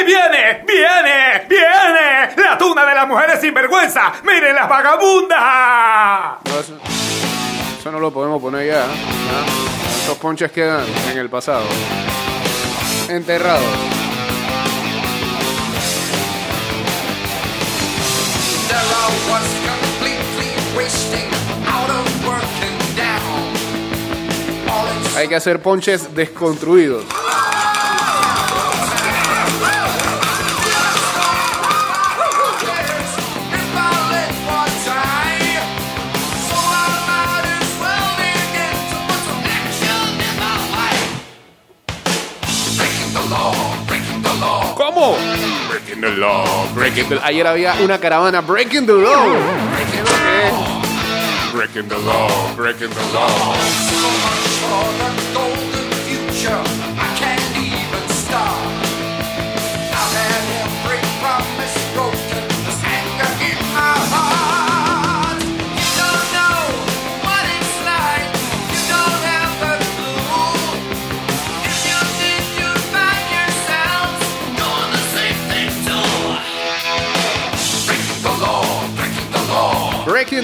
¡Ahí viene! ¡Viene! ¡Viene! ¡La tuna de las mujeres sin vergüenza! ¡Miren las vagabundas! No, eso, eso no lo podemos poner ya. ¿ah? Esos ponches quedan en el pasado. Enterrados. Hay que hacer ponches desconstruidos. Law, breaking the Ayer había una caravana Breaking the Law. Breaking the law, breaking the law. For the golden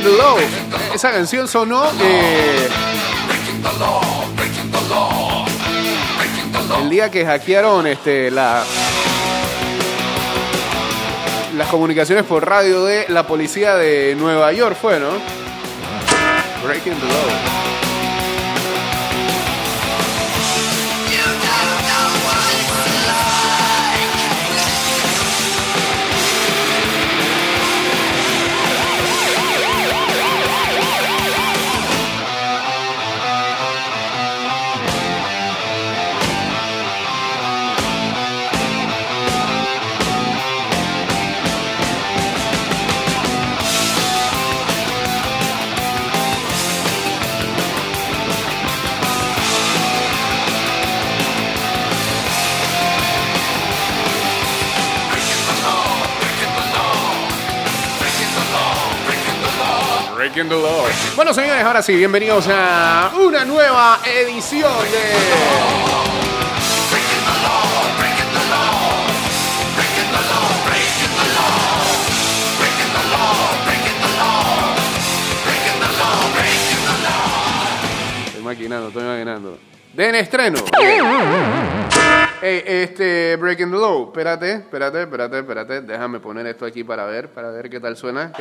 the Law. Esa canción sonó eh, el día que hackearon este, la, las comunicaciones por radio de la policía de Nueva York, fue, ¿no? Breaking the Law. Breaking the Law. Bueno, señores, ahora sí, bienvenidos a una nueva edición de. Estoy maquinando, estoy maquinando. De en estreno. Ey, este, Breaking the Law. Espérate, espérate, espérate, espérate. Déjame poner esto aquí para ver, para ver qué tal suena.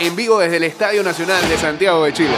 En vivo desde el Estadio Nacional de Santiago de Chile.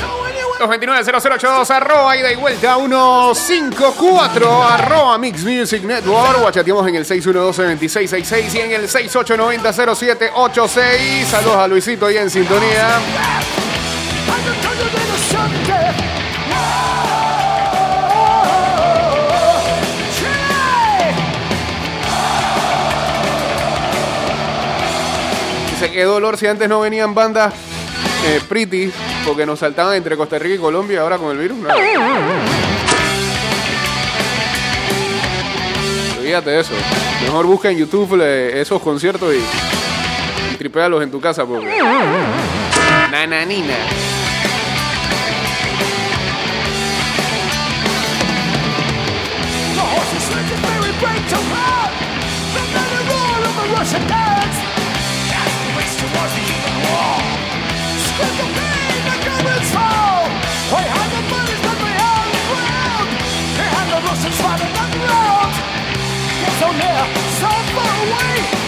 So anyway, 229-0082, arroba ida y vuelta 154, arroba Mix Music Network. Guachateamos en el 612-2666 y en el 6890-0786. Saludos a Luisito ahí en sintonía. Qué dolor si antes no venían bandas eh, pretty porque nos saltaban entre Costa Rica y Colombia ahora con el virus. No. Olvídate eso. Mejor busca en YouTube eh, esos conciertos y, y tripéalos en tu casa porque. Nananina. The so near, so far away.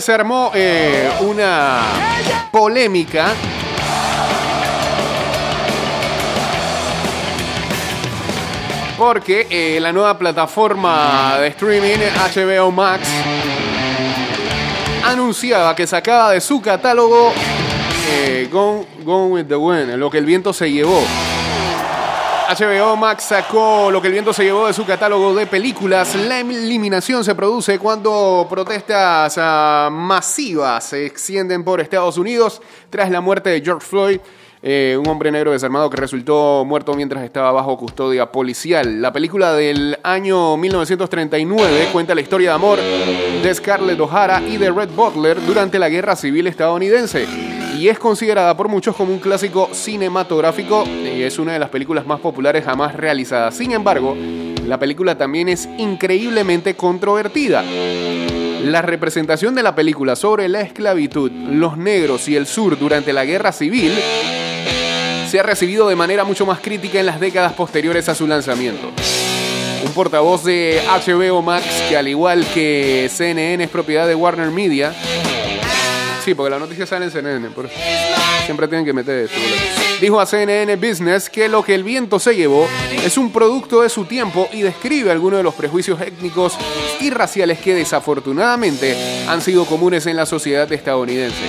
Se armó eh, una polémica porque eh, la nueva plataforma de streaming HBO Max anunciaba que sacaba de su catálogo eh, Gone, Gone with the Wind, lo que el viento se llevó. HBO Max sacó lo que el viento se llevó de su catálogo de películas. La eliminación se produce cuando protestas ah, masivas se extienden por Estados Unidos tras la muerte de George Floyd, eh, un hombre negro desarmado que resultó muerto mientras estaba bajo custodia policial. La película del año 1939 cuenta la historia de amor de Scarlett O'Hara y de Red Butler durante la Guerra Civil estadounidense y es considerada por muchos como un clásico cinematográfico y es una de las películas más populares jamás realizadas. Sin embargo, la película también es increíblemente controvertida. La representación de la película sobre la esclavitud, los negros y el sur durante la guerra civil se ha recibido de manera mucho más crítica en las décadas posteriores a su lanzamiento. Un portavoz de HBO Max, que al igual que CNN es propiedad de Warner Media, Sí, porque la noticia sale en CNN, por eso. Siempre tienen que meter boludo. Dijo a CNN Business que lo que el viento se llevó es un producto de su tiempo y describe algunos de los prejuicios étnicos y raciales que desafortunadamente han sido comunes en la sociedad estadounidense.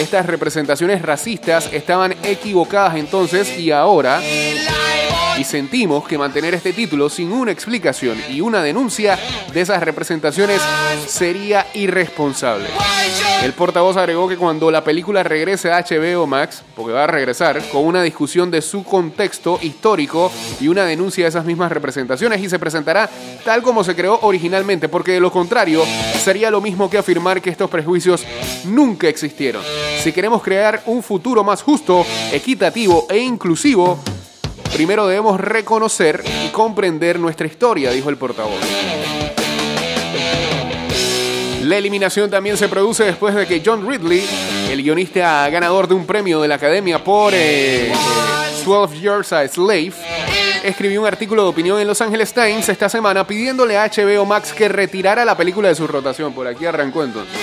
Estas representaciones racistas estaban equivocadas entonces y ahora y sentimos que mantener este título sin una explicación y una denuncia de esas representaciones sería irresponsable. El portavoz agregó que cuando la película regrese a HBO Max, porque va a regresar, con una discusión de su contexto histórico y una denuncia de esas mismas representaciones y se presentará tal como se creó originalmente, porque de lo contrario sería lo mismo que afirmar que estos prejuicios nunca existieron. Si queremos crear un futuro más justo, equitativo e inclusivo, Primero debemos reconocer y comprender nuestra historia, dijo el portavoz. La eliminación también se produce después de que John Ridley, el guionista ganador de un premio de la Academia por eh, eh, 12 Years a Slave, escribió un artículo de opinión en Los Angeles Times esta semana pidiéndole a HBO Max que retirara la película de su rotación. Por aquí arrancó entonces.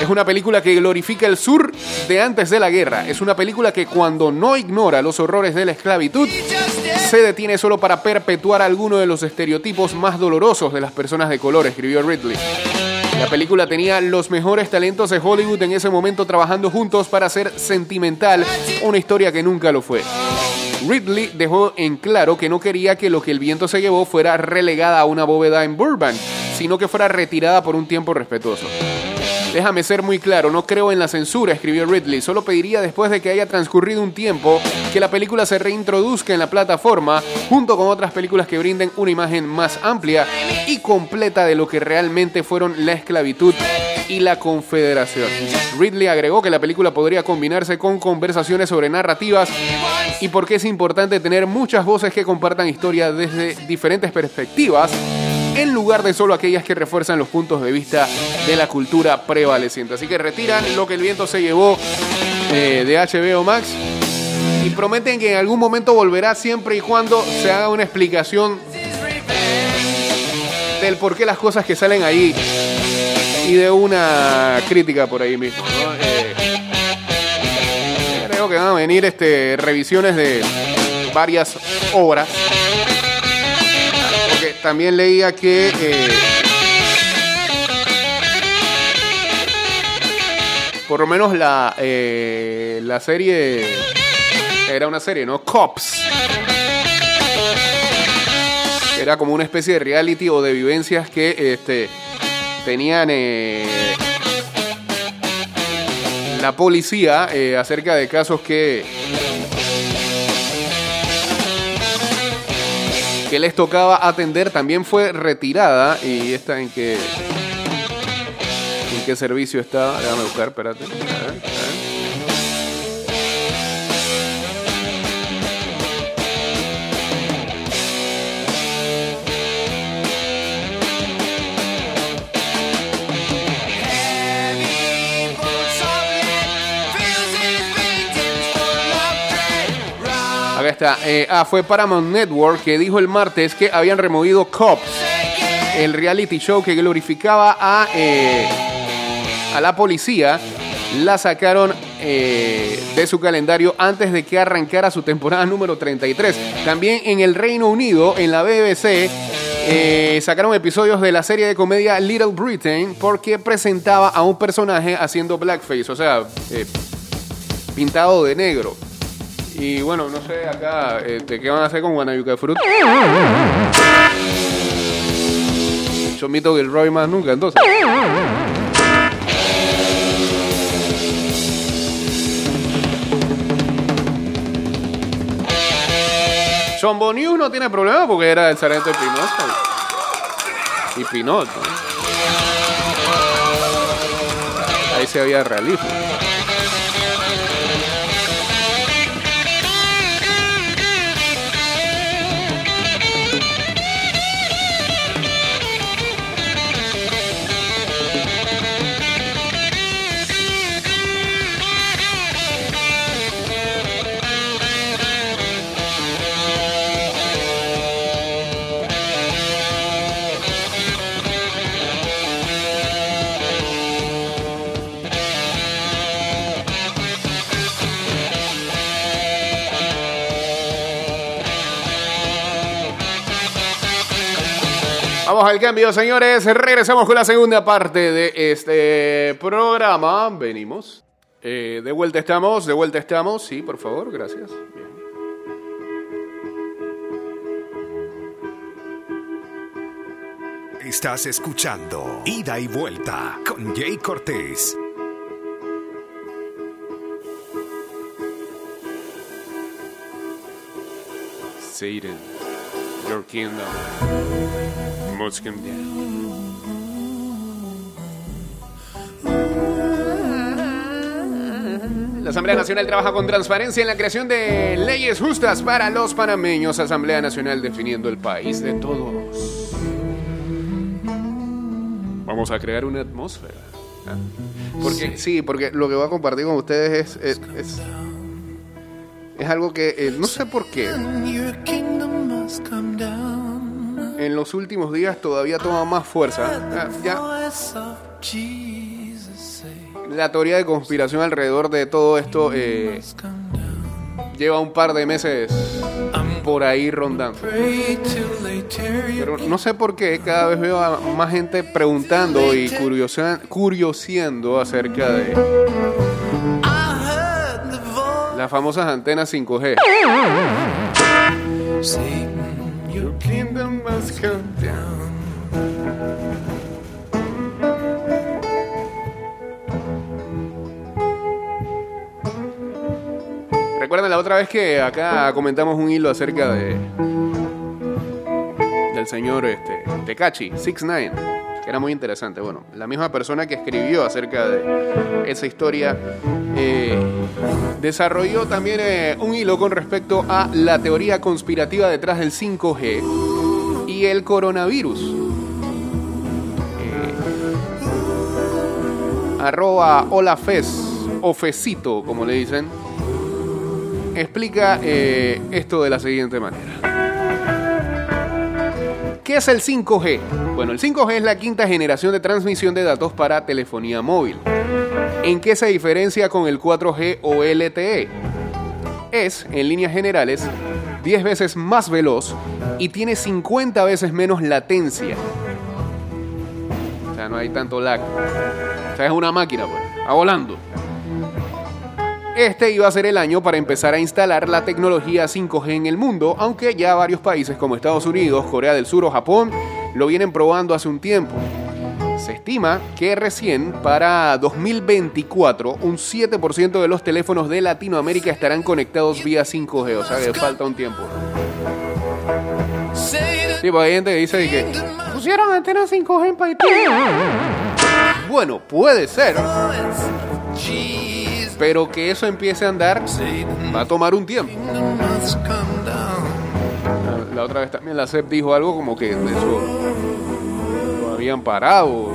Es una película que glorifica el sur de antes de la guerra. Es una película que cuando no ignora los horrores de la esclavitud, se detiene solo para perpetuar algunos de los estereotipos más dolorosos de las personas de color, escribió Ridley. La película tenía los mejores talentos de Hollywood en ese momento trabajando juntos para hacer sentimental una historia que nunca lo fue. Ridley dejó en claro que no quería que lo que el viento se llevó fuera relegada a una bóveda en Burbank, sino que fuera retirada por un tiempo respetuoso. Déjame ser muy claro, no creo en la censura, escribió Ridley. Solo pediría después de que haya transcurrido un tiempo que la película se reintroduzca en la plataforma junto con otras películas que brinden una imagen más amplia y completa de lo que realmente fueron la esclavitud y la confederación. Ridley agregó que la película podría combinarse con conversaciones sobre narrativas y por qué es importante tener muchas voces que compartan historias desde diferentes perspectivas en lugar de solo aquellas que refuerzan los puntos de vista de la cultura prevaleciente. Así que retiran lo que el viento se llevó eh, de HBO Max y prometen que en algún momento volverá siempre y cuando se haga una explicación del por qué las cosas que salen ahí y de una crítica por ahí mismo. Eh, que van a venir este, revisiones de varias obras. También leía que eh, por lo menos la, eh, la serie era una serie, ¿no? Cops. Era como una especie de reality o de vivencias que este, tenían eh, la policía acerca de casos que que les tocaba atender también fue retirada y esta en qué en qué servicio está. Déjame buscar espérate Eh, ah fue Paramount Network que dijo el martes que habían removido Cops el reality show que glorificaba a, eh, a la policía, la sacaron eh, de su calendario antes de que arrancara su temporada número 33. También en el Reino Unido, en la BBC, eh, sacaron episodios de la serie de comedia Little Britain porque presentaba a un personaje haciendo blackface, o sea, pintado de negro. Y bueno, no sé acá, este, ¿qué van a hacer con Guanayuca Fruit? Chomito Gilroy más nunca, entonces. Chombo News no tiene problema porque era el sargento de Pinot. Y Pinot, ¿no? Ahí se había realismo. Al cambio, señores. Regresamos con la segunda parte de este programa. Venimos. Eh, de vuelta estamos, de vuelta estamos. Sí, por favor, gracias. Bien. Estás escuchando Ida y Vuelta con Jay Cortés. Satan, your kingdom La Asamblea Nacional trabaja con transparencia en la creación de leyes justas para los panameños. Asamblea Nacional definiendo el país de todos. Vamos a crear una atmósfera. ¿ah? Porque, sí, porque lo que voy a compartir con ustedes es, es, es, es algo que eh, no sé por qué. En los últimos días todavía toma más fuerza. Ah, la teoría de conspiración alrededor de todo esto eh, lleva un par de meses por ahí rondando. Pero no sé por qué cada vez veo a más gente preguntando y curioseando acerca de las famosas antenas 5G. Satan, your Kingdom Recuerden la otra vez que acá comentamos un hilo acerca de del señor este, Tecachi, 69, que era muy interesante. Bueno, la misma persona que escribió acerca de esa historia eh, desarrolló también eh, un hilo con respecto a la teoría conspirativa detrás del 5G el coronavirus. Eh, arroba holafes o fecito, como le dicen, explica eh, esto de la siguiente manera. ¿Qué es el 5G? Bueno, el 5G es la quinta generación de transmisión de datos para telefonía móvil. ¿En qué se diferencia con el 4G o LTE? Es, en líneas generales, 10 veces más veloz y tiene 50 veces menos latencia. O sea, no hay tanto lag. O sea, es una máquina, pues. Volando. Este iba a ser el año para empezar a instalar la tecnología 5G en el mundo, aunque ya varios países como Estados Unidos, Corea del Sur o Japón lo vienen probando hace un tiempo. Estima que recién para 2024 un 7% de los teléfonos de Latinoamérica estarán conectados vía 5G, o sea que falta un tiempo. Pues hay gente que dice que pusieron antenas 5G en Haití. Bueno, puede ser, pero que eso empiece a andar va a tomar un tiempo. La- otra vez también la CEP dijo algo como que eso lo habían parado,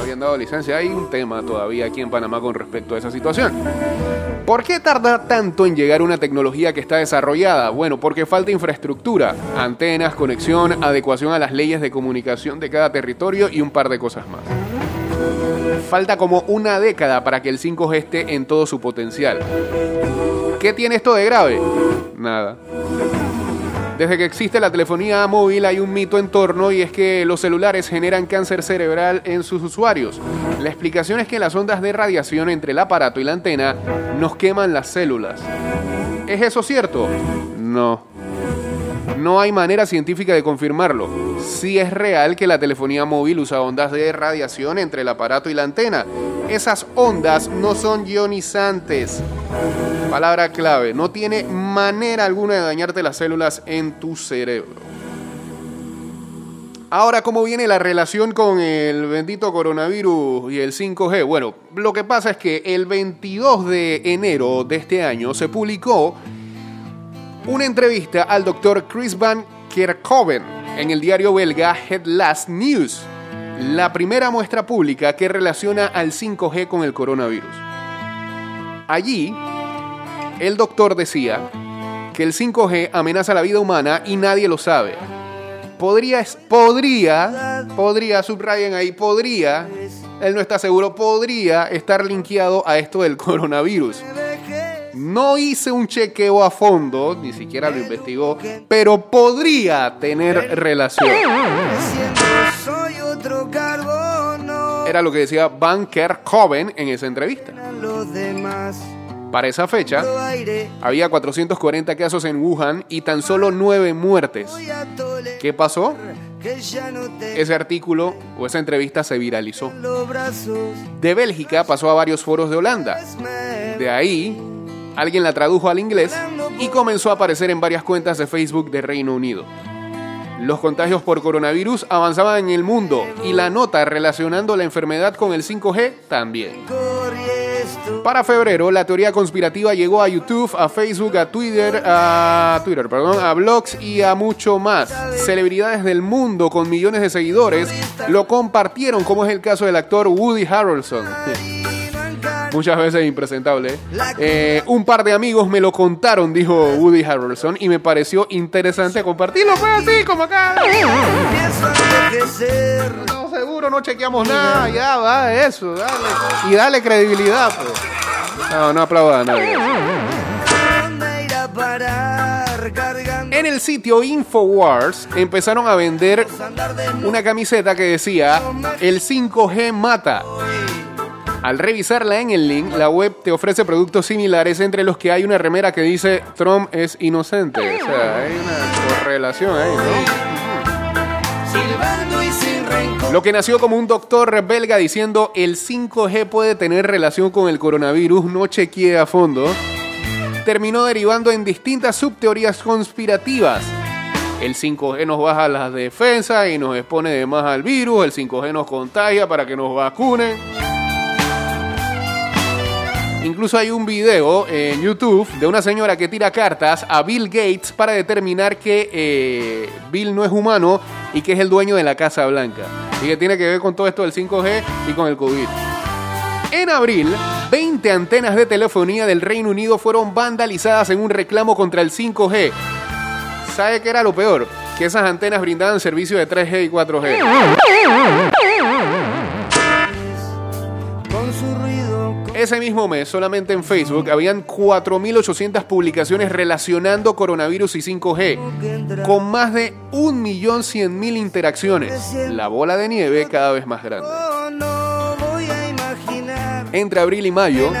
habían dado licencia. Hay un tema todavía aquí en Panamá con respecto a esa situación. ¿Por qué tarda tanto en llegar una tecnología que está desarrollada? Bueno, porque falta infraestructura, antenas, conexión, adecuación a las leyes de comunicación de cada territorio y un par de cosas más. Falta como una década para que el 5G esté en todo su potencial. ¿Qué tiene esto de grave? Nada. Desde que existe la telefonía móvil hay un mito en torno y es que los celulares generan cáncer cerebral en sus usuarios. La explicación es que las ondas de radiación entre el aparato y la antena nos queman las células. ¿Es eso cierto? No. No hay manera científica de confirmarlo. Sí es real que la telefonía móvil usa ondas de radiación entre el aparato y la antena. Esas ondas no son ionizantes. Palabra clave, no tiene manera alguna de dañarte las células en tu cerebro. Ahora, ¿cómo viene la relación con el bendito coronavirus y el 5G? Bueno, lo que pasa es que el 22 de enero de este año se publicó una entrevista al doctor Chris Van Kerkhoven en el diario belga Het Last News, la primera muestra pública que relaciona al 5G con el coronavirus. Allí, el doctor decía que el 5G amenaza la vida humana y nadie lo sabe. Podría, podría, podría, subrayen ahí, podría, él no está seguro, podría estar linkeado a esto del coronavirus. No hice un chequeo a fondo, ni siquiera lo investigó, pero podría tener relación. Era lo que decía Van Kerkhoven en esa entrevista. Para esa fecha, había 440 casos en Wuhan y tan solo 9 muertes. ¿Qué pasó? Ese artículo o esa entrevista se viralizó. De Bélgica pasó a varios foros de Holanda. De ahí, alguien la tradujo al inglés y comenzó a aparecer en varias cuentas de Facebook de Reino Unido. Los contagios por coronavirus avanzaban en el mundo y la nota relacionando la enfermedad con el 5G también. Para febrero, la teoría conspirativa llegó a YouTube, a Facebook, a Twitter, a Twitter, perdón, a blogs y a mucho más. Celebridades del mundo con millones de seguidores lo compartieron, como es el caso del actor Woody Harrelson. Muchas veces impresentable. Eh, un par de amigos me lo contaron, dijo Woody Harrelson, y me pareció interesante compartirlo, pues así, como acá. Empiezo a envejecer. No, no chequeamos nada, ya va, eso, dale. Y dale credibilidad, pues. No, no aplauda a nadie. En el sitio Infowars empezaron a vender una camiseta que decía el 5G mata. Al revisarla en el link, la web te ofrece productos similares entre los que hay una remera que dice Trump es inocente. O sea, hay una correlación ahí, ¿no? Lo que nació como un doctor belga diciendo el 5G puede tener relación con el coronavirus, no chequeé a fondo, terminó derivando en distintas subteorías conspirativas. El 5G nos baja las defensas y nos expone de más al virus, el 5G nos contagia para que nos vacunen. Incluso hay un video en YouTube de una señora que tira cartas a Bill Gates para determinar que eh, Bill no es humano y que es el dueño de la Casa Blanca. Y que tiene que ver con todo esto del 5G y con el COVID. En abril, 20 antenas de telefonía del Reino Unido fueron vandalizadas en un reclamo contra el 5G. ¿Sabe qué era lo peor? Que esas antenas brindaban servicio de 3G y 4G. Ese mismo mes, solamente en Facebook, habían 4.800 publicaciones relacionando coronavirus y 5G, con más de 1.100.000 interacciones. La bola de nieve cada vez más grande. Entre abril y mayo,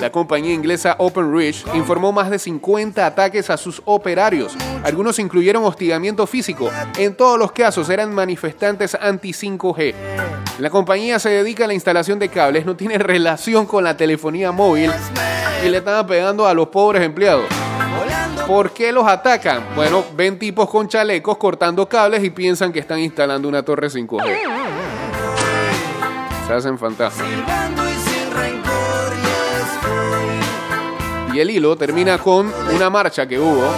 la compañía inglesa OpenReach informó más de 50 ataques a sus operarios. Algunos incluyeron hostigamiento físico. En todos los casos eran manifestantes anti-5G. La compañía se dedica a la instalación de cables, no tiene relación con la telefonía móvil y le están pegando a los pobres empleados. ¿Por qué los atacan? Bueno, ven tipos con chalecos cortando cables y piensan que están instalando una torre 5G. Se hacen fantasmas. Y el hilo termina con una marcha que hubo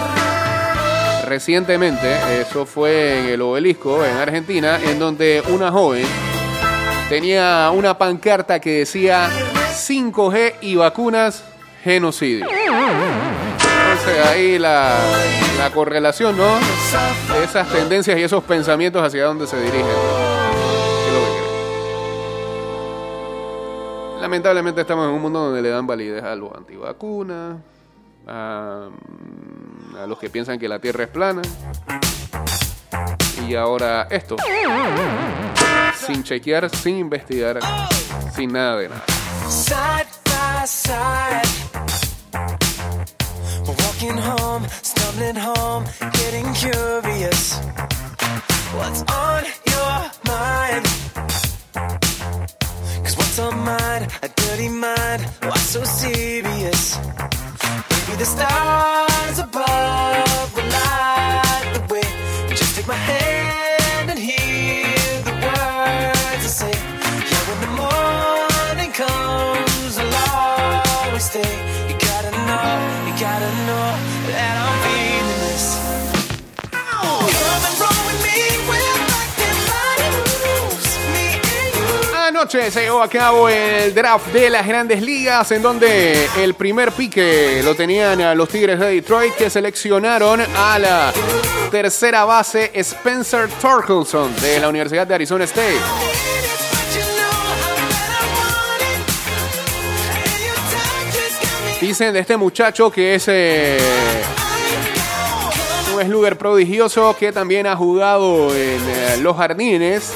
recientemente, eso fue en el obelisco, en Argentina, en donde una joven tenía una pancarta que decía 5G y vacunas, genocidio. Entonces ahí la, la correlación, ¿no? Esas tendencias y esos pensamientos hacia dónde se dirigen. Lamentablemente estamos en un mundo donde le dan validez a los antivacunas, a, a los que piensan que la Tierra es plana. Y ahora esto. Sin chequear, sin investigar, sin nada de nada. side by side. Walking home, stumbling home, getting curious. What's on your mind? Cause what's on mine? A dirty mind. What's so serious? Maybe the stars above will light the way. Just take my hand Anoche se llevó a cabo el draft de las grandes ligas, en donde el primer pique lo tenían a los Tigres de Detroit, que seleccionaron a la tercera base Spencer Torkelson de la Universidad de Arizona State. Dicen de este muchacho que es eh, un slugger prodigioso que también ha jugado en eh, los jardines.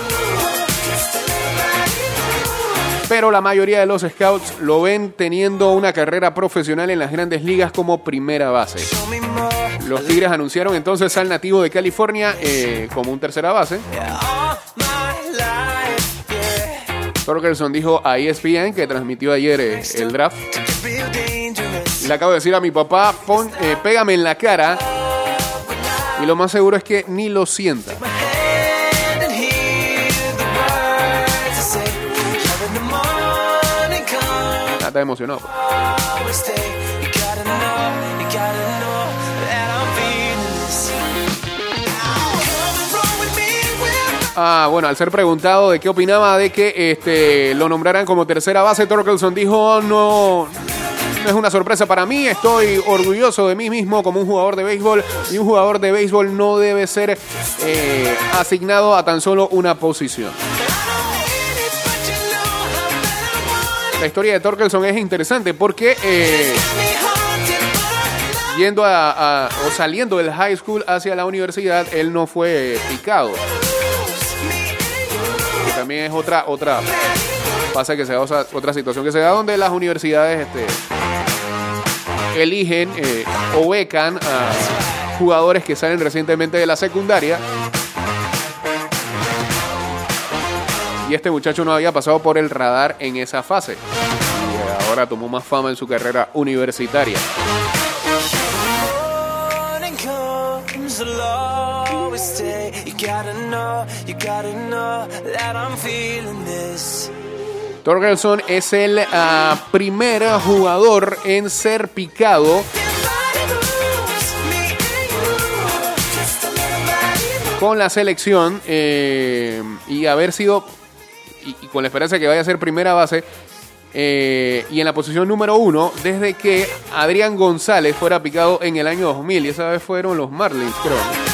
Pero la mayoría de los scouts lo ven teniendo una carrera profesional en las grandes ligas como primera base. Los Tigres anunciaron entonces al nativo de California eh, como un tercera base. Torkelson dijo a ESPN que transmitió ayer eh, el draft. Le acabo de decir a mi papá, eh, pégame en la cara. Y lo más seguro es que ni lo sienta. Ah, Está emocionado. pues. Ah, bueno, al ser preguntado de qué opinaba de que este, lo nombraran como tercera base, Torkelson dijo, no, es una sorpresa para mí, estoy orgulloso de mí mismo como un jugador de béisbol y un jugador de béisbol no debe ser eh, asignado a tan solo una posición. La historia de Torkelson es interesante porque eh, yendo a, o saliendo del high school hacia la universidad, él no fue picado. Que también es otra, otra, pasa que se da otra situación que se da donde las universidades este, eligen eh, o becan a jugadores que salen recientemente de la secundaria. Y este muchacho no había pasado por el radar en esa fase. Y ahora tomó más fama en su carrera universitaria. Torgelson es el ah, primer jugador en ser picado con la selección eh, y haber sido, y, y con la esperanza de que vaya a ser primera base, eh, y en la posición número uno desde que Adrián González fuera picado en el año 2000, y esa vez fueron los Marlins, creo.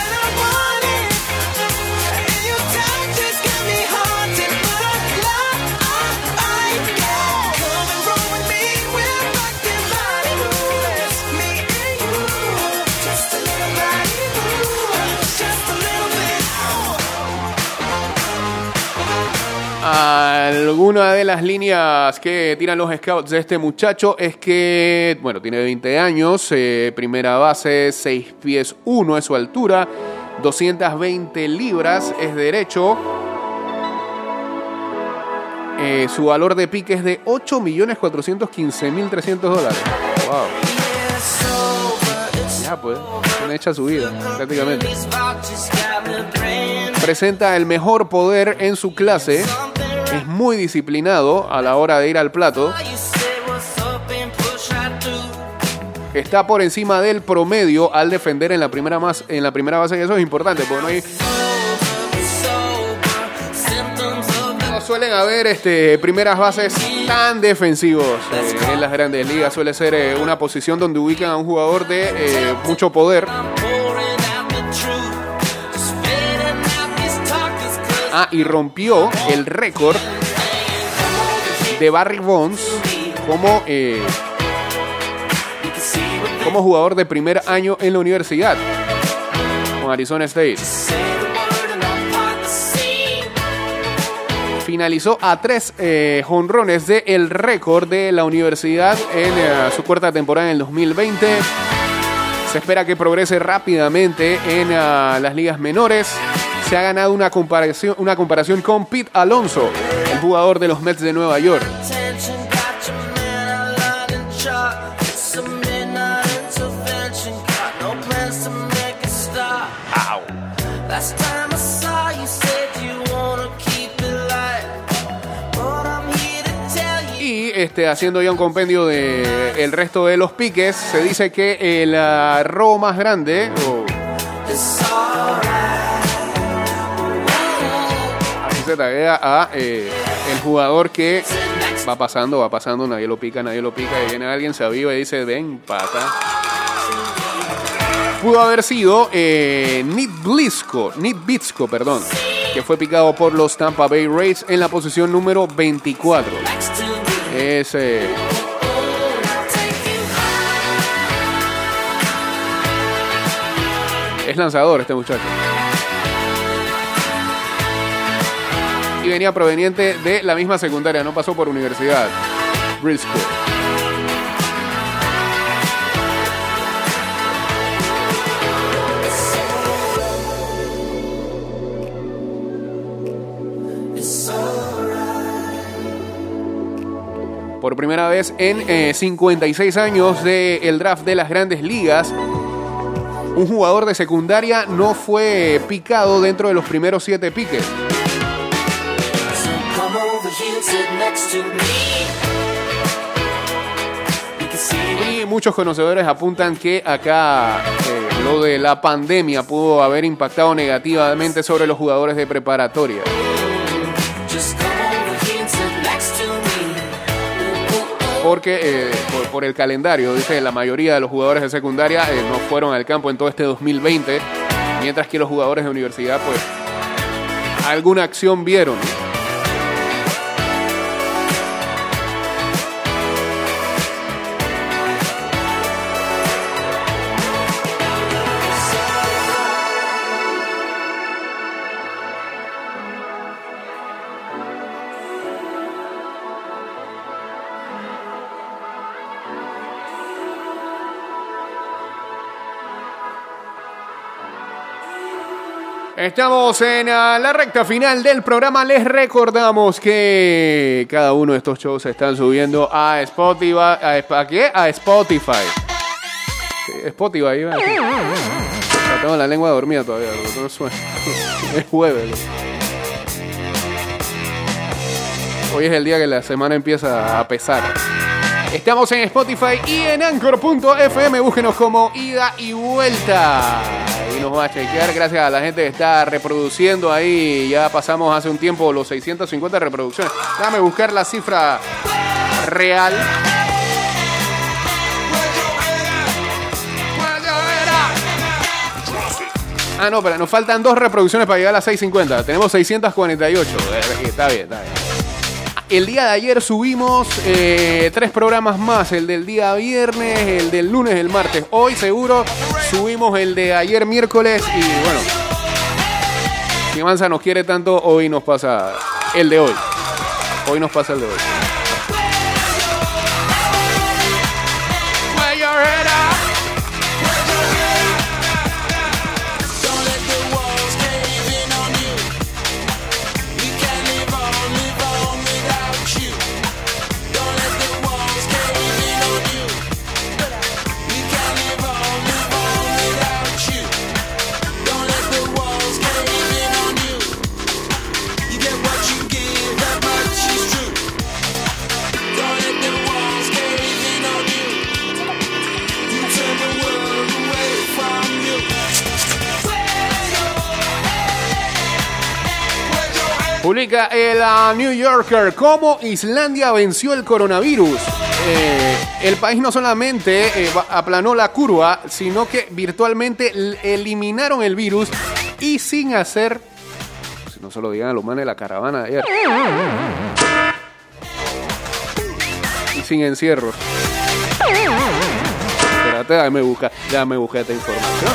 Alguna de las líneas que tiran los scouts de este muchacho es que, bueno, tiene 20 años, eh, primera base, 6 pies 1 es su altura, 220 libras, es derecho. Eh, su valor de pique es de 8.415.300 dólares. Wow. Ya pues, una hecha su vida, prácticamente. Presenta el mejor poder en su clase. Es muy disciplinado a la hora de ir al plato. Está por encima del promedio al defender en la primera, más, en la primera base. Y eso es importante, porque no hay. No suelen haber este, primeras bases tan defensivos eh, en las grandes ligas. Suele ser eh, una posición donde ubican a un jugador de eh, mucho poder. Ah, y rompió el récord de Barry Bonds como, eh, como jugador de primer año en la universidad con Arizona State. Finalizó a tres eh, jonrones de el récord de la universidad en eh, su cuarta temporada en el 2020. Se espera que progrese rápidamente en ah, las ligas menores. Se ha ganado una comparación, una comparación con Pete Alonso, el jugador de los Mets de Nueva York. Este, haciendo ya un compendio de el resto de los piques, se dice que el ah, robo más grande, se taguea a eh, el jugador que va pasando, va pasando, nadie lo pica, nadie lo pica, y viene alguien, se aviva y dice, ven, pata. Pudo haber sido eh, Nick Blisco, Nick Bitsko, perdón, que fue picado por los Tampa Bay Rays en la posición número 24. Next to me, Es, eh, es lanzador este muchacho. Y venía proveniente de la misma secundaria, no pasó por universidad. Por primera vez en eh, 56 años del draft de las grandes ligas, un jugador de secundaria no fue picado dentro de los primeros siete piques. Y muchos conocedores apuntan que acá eh, lo de la pandemia pudo haber impactado negativamente sobre los jugadores de preparatoria. Porque eh, por, por el calendario, dice la mayoría de los jugadores de secundaria eh, no fueron al campo en todo este 2020, mientras que los jugadores de universidad, pues, alguna acción vieron. Estamos en ah, la recta final del programa. Les recordamos que cada uno de estos shows se están subiendo a Spotify. ¿A, Sp- ¿a qué? A Spotify. Spotify, iba Tengo la lengua dormida todavía, no suena. Es jueves. Hoy es el día que la semana empieza a pesar. Estamos en Spotify y en Anchor.fm. Búsquenos como ida y vuelta. Nos va a chequear gracias a la gente que está reproduciendo ahí. Ya pasamos hace un tiempo los 650 reproducciones. Déjame buscar la cifra real. Ah, no, pero nos faltan dos reproducciones para llegar a las 650. Tenemos 648. Eh, Está bien, está bien. El día de ayer subimos eh, tres programas más, el del día viernes, el del lunes, el martes. Hoy seguro subimos el de ayer miércoles y bueno, si Manza nos quiere tanto, hoy nos pasa el de hoy. Hoy nos pasa el de hoy. Publica el ah, New Yorker cómo Islandia venció el coronavirus. Eh, el país no solamente eh, aplanó la curva, sino que virtualmente eliminaron el virus y sin hacer, si no se lo digan a los manes de la caravana de ayer, y sin encierros. Espérate, déjame buscar, déjame buscar esta información.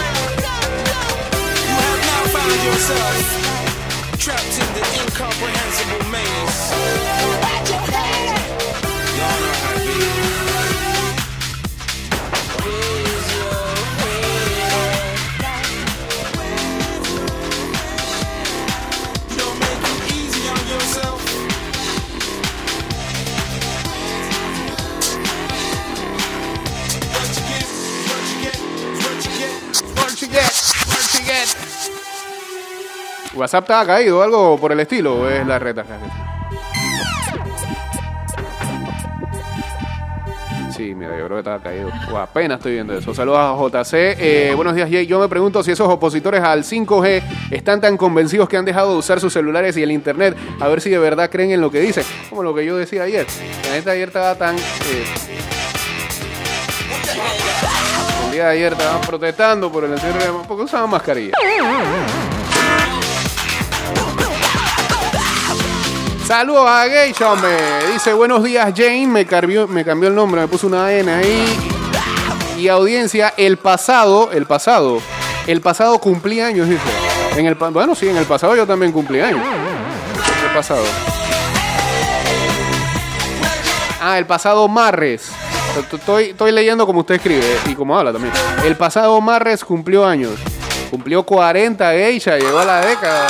WhatsApp ha caído algo por el estilo, o es la reta. Sí, mira, yo creo que estaba caído. O apenas estoy viendo eso. Saludos a JC. Eh, buenos días, Jay. Yo me pregunto si esos opositores al 5G están tan convencidos que han dejado de usar sus celulares y el internet. A ver si de verdad creen en lo que dicen. Como lo que yo decía ayer. La gente ayer estaba tan. eh, el día de ayer estaban protestando por el encierro porque usaban mascarilla. Saludos a Geisha, hombre. Dice, buenos días, Jane. Me cambió, me cambió el nombre, me puso una N ahí. Y audiencia, el pasado, el pasado, el pasado cumplí años, dice. En el, bueno, sí, en el pasado yo también cumplí años. ¿Qué pasado? Ah, el pasado Marres. Estoy, estoy leyendo como usted escribe y como habla también. El pasado Marres cumplió años. Cumplió 40 Geisha, llegó a la década.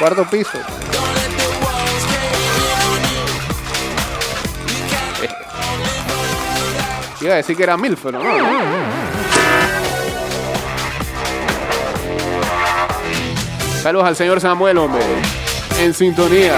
Cuarto piso. Iba a decir que era mil, pero no. Saludos al señor Samuel, hombre. En sintonía.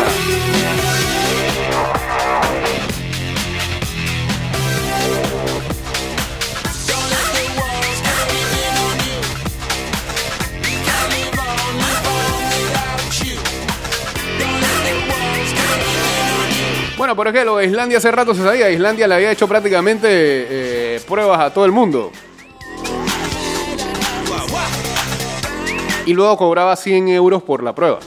Bueno, por ejemplo, Islandia hace rato se sabía. Islandia le había hecho prácticamente eh, pruebas a todo el mundo. Y luego cobraba 100 euros por la prueba.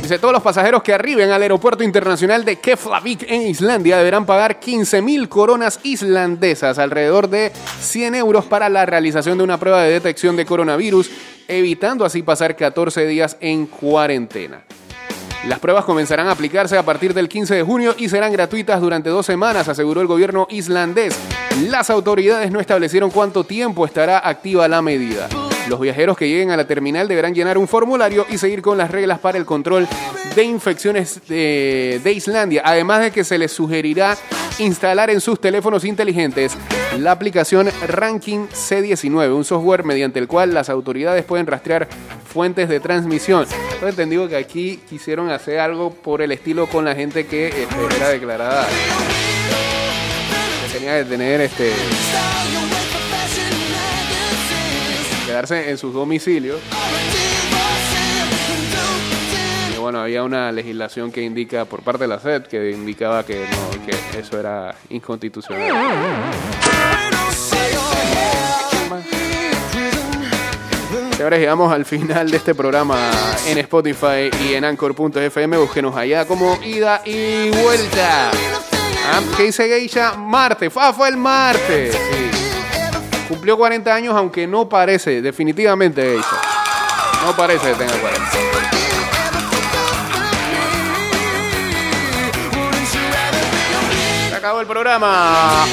Dice, todos los pasajeros que arriben al aeropuerto internacional de Keflavik en Islandia deberán pagar 15 mil coronas islandesas, alrededor de 100 euros para la realización de una prueba de detección de coronavirus, evitando así pasar 14 días en cuarentena. Las pruebas comenzarán a aplicarse a partir del 15 de junio y serán gratuitas durante dos semanas, aseguró el gobierno islandés. Las autoridades no establecieron cuánto tiempo estará activa la medida. Los viajeros que lleguen a la terminal deberán llenar un formulario y seguir con las reglas para el control de infecciones de, Islandia, además de que se les sugerirá instalar en sus teléfonos inteligentes la aplicación Ranking C19, un software mediante el cual las autoridades pueden rastrear fuentes de transmisión. Tengo entendido que aquí quisieron hacer algo por el estilo con la gente que este, era declarada tenía que tener este en sus domicilios. Y bueno, había una legislación que indica por parte de la SED que indicaba que no, que eso era inconstitucional. Señores, llegamos al final de este programa en Spotify y en Anchor.fm. Búsquenos allá como ida y vuelta. Ah, ¿Qué dice Geisha? Martes. Ah, fue el martes. Sí. Cumplió 40 años, aunque no parece, definitivamente, eso No parece que tenga 40. Se acabó el programa.